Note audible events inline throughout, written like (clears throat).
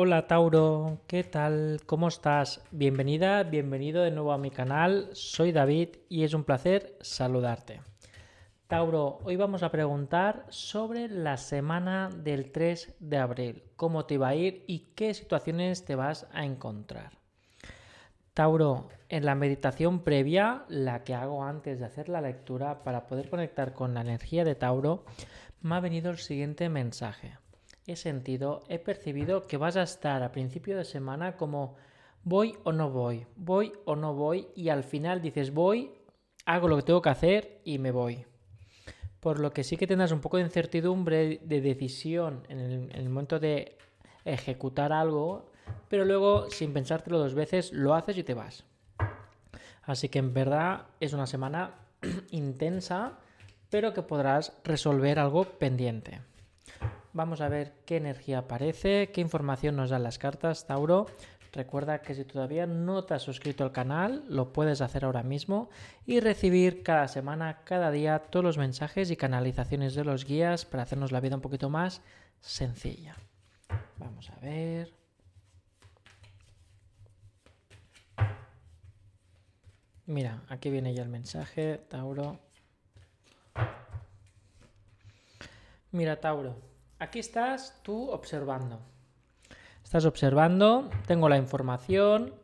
Hola Tauro, ¿qué tal? ¿Cómo estás? Bienvenida, bienvenido de nuevo a mi canal. Soy David y es un placer saludarte. Tauro, hoy vamos a preguntar sobre la semana del 3 de abril, cómo te va a ir y qué situaciones te vas a encontrar. Tauro, en la meditación previa, la que hago antes de hacer la lectura para poder conectar con la energía de Tauro, me ha venido el siguiente mensaje he sentido, he percibido que vas a estar a principio de semana como voy o no voy, voy o no voy y al final dices voy, hago lo que tengo que hacer y me voy. Por lo que sí que tendrás un poco de incertidumbre de decisión en el, en el momento de ejecutar algo, pero luego sin pensártelo dos veces lo haces y te vas. Así que en verdad es una semana (clears throat) intensa, pero que podrás resolver algo pendiente. Vamos a ver qué energía aparece, qué información nos dan las cartas, Tauro. Recuerda que si todavía no te has suscrito al canal, lo puedes hacer ahora mismo y recibir cada semana, cada día, todos los mensajes y canalizaciones de los guías para hacernos la vida un poquito más sencilla. Vamos a ver. Mira, aquí viene ya el mensaje, Tauro. Mira, Tauro, aquí estás tú observando. Estás observando, tengo la información,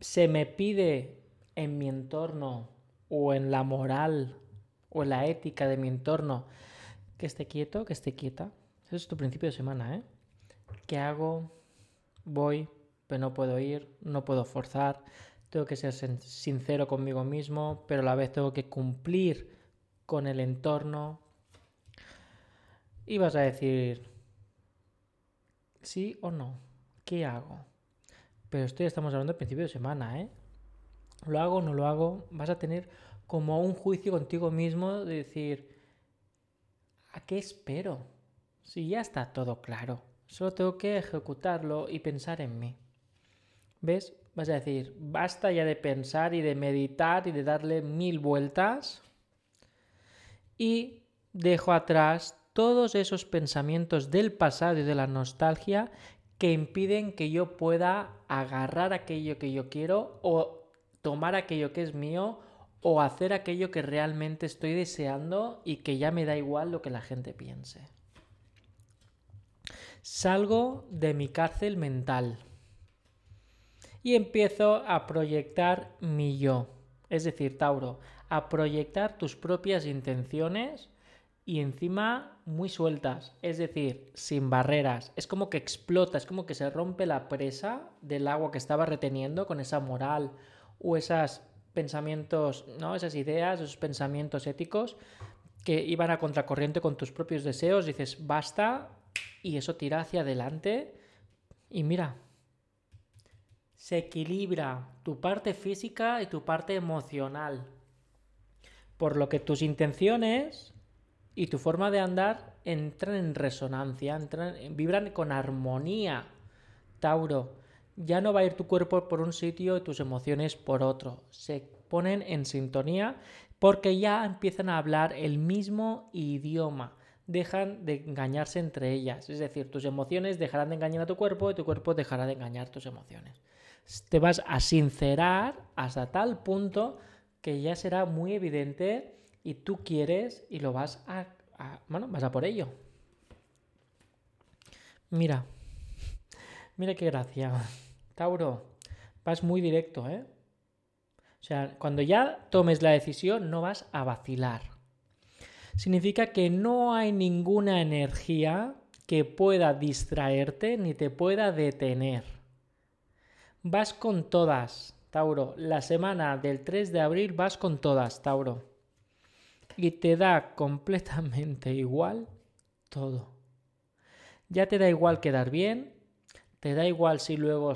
se me pide en mi entorno o en la moral o en la ética de mi entorno que esté quieto, que esté quieta. Ese es tu principio de semana, ¿eh? ¿Qué hago? Voy, pero no puedo ir, no puedo forzar, tengo que ser sincero conmigo mismo, pero a la vez tengo que cumplir con el entorno, y vas a decir, sí o no, ¿qué hago? Pero esto ya estamos hablando del principio de semana, ¿eh? ¿Lo hago o no lo hago? Vas a tener como un juicio contigo mismo de decir, ¿a qué espero? Si ya está todo claro, solo tengo que ejecutarlo y pensar en mí. ¿Ves? Vas a decir, basta ya de pensar y de meditar y de darle mil vueltas y dejo atrás todos esos pensamientos del pasado y de la nostalgia que impiden que yo pueda agarrar aquello que yo quiero o tomar aquello que es mío o hacer aquello que realmente estoy deseando y que ya me da igual lo que la gente piense. Salgo de mi cárcel mental y empiezo a proyectar mi yo. Es decir, Tauro, a proyectar tus propias intenciones y encima muy sueltas, es decir, sin barreras. Es como que explota, es como que se rompe la presa del agua que estaba reteniendo con esa moral o esos pensamientos, ¿no? Esas ideas, esos pensamientos éticos que iban a contracorriente con tus propios deseos, dices, basta, y eso tira hacia adelante y mira, se equilibra tu parte física y tu parte emocional. Por lo que tus intenciones y tu forma de andar entran en resonancia, entran, vibran con armonía. Tauro, ya no va a ir tu cuerpo por un sitio y tus emociones por otro. Se ponen en sintonía porque ya empiezan a hablar el mismo idioma. Dejan de engañarse entre ellas. Es decir, tus emociones dejarán de engañar a tu cuerpo y tu cuerpo dejará de engañar tus emociones. Te vas a sincerar hasta tal punto que ya será muy evidente y tú quieres y lo vas a, bueno, vas a por ello. Mira, mira qué gracia. (laughs) Tauro, vas muy directo, ¿eh? O sea, cuando ya tomes la decisión no vas a vacilar. Significa que no hay ninguna energía que pueda distraerte ni te pueda detener. Vas con todas, Tauro. La semana del 3 de abril vas con todas, Tauro y te da completamente igual todo. Ya te da igual quedar bien, te da igual si luego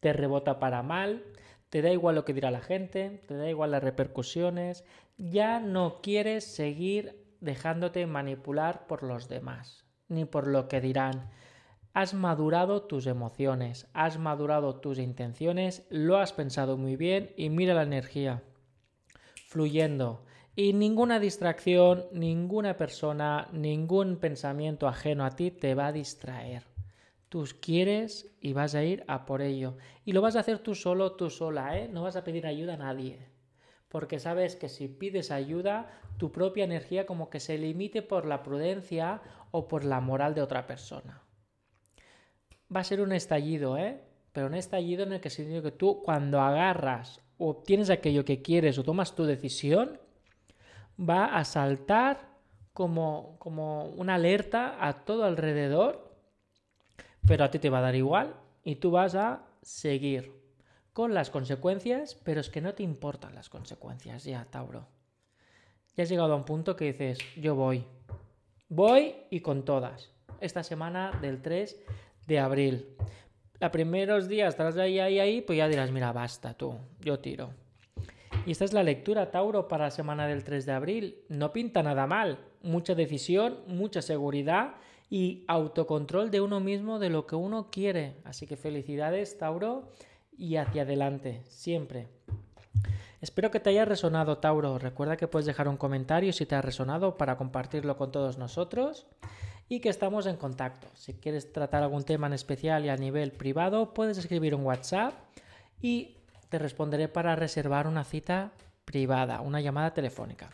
te rebota para mal, te da igual lo que dirá la gente, te da igual las repercusiones, ya no quieres seguir dejándote manipular por los demás, ni por lo que dirán. Has madurado tus emociones, has madurado tus intenciones, lo has pensado muy bien y mira la energía fluyendo y ninguna distracción, ninguna persona, ningún pensamiento ajeno a ti te va a distraer. Tú quieres y vas a ir a por ello. Y lo vas a hacer tú solo, tú sola, ¿eh? No vas a pedir ayuda a nadie. Porque sabes que si pides ayuda, tu propia energía como que se limite por la prudencia o por la moral de otra persona. Va a ser un estallido, ¿eh? Pero un estallido en el que sentido que tú cuando agarras o obtienes aquello que quieres o tomas tu decisión, va a saltar como, como una alerta a todo alrededor pero a ti te va a dar igual y tú vas a seguir con las consecuencias, pero es que no te importan las consecuencias ya, Tauro. Ya has llegado a un punto que dices, yo voy, voy y con todas. Esta semana del 3 de abril. A primeros días estarás ahí, ahí, ahí, pues ya dirás, mira, basta tú, yo tiro. Y esta es la lectura, Tauro, para la semana del 3 de abril. No pinta nada mal. Mucha decisión, mucha seguridad y autocontrol de uno mismo de lo que uno quiere. Así que felicidades, Tauro, y hacia adelante, siempre. Espero que te haya resonado, Tauro. Recuerda que puedes dejar un comentario si te ha resonado para compartirlo con todos nosotros y que estamos en contacto. Si quieres tratar algún tema en especial y a nivel privado, puedes escribir un WhatsApp y te responderé para reservar una cita privada, una llamada telefónica.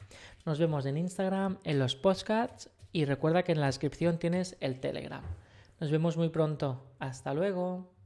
Nos vemos en Instagram, en los podcasts y recuerda que en la descripción tienes el Telegram. Nos vemos muy pronto. Hasta luego.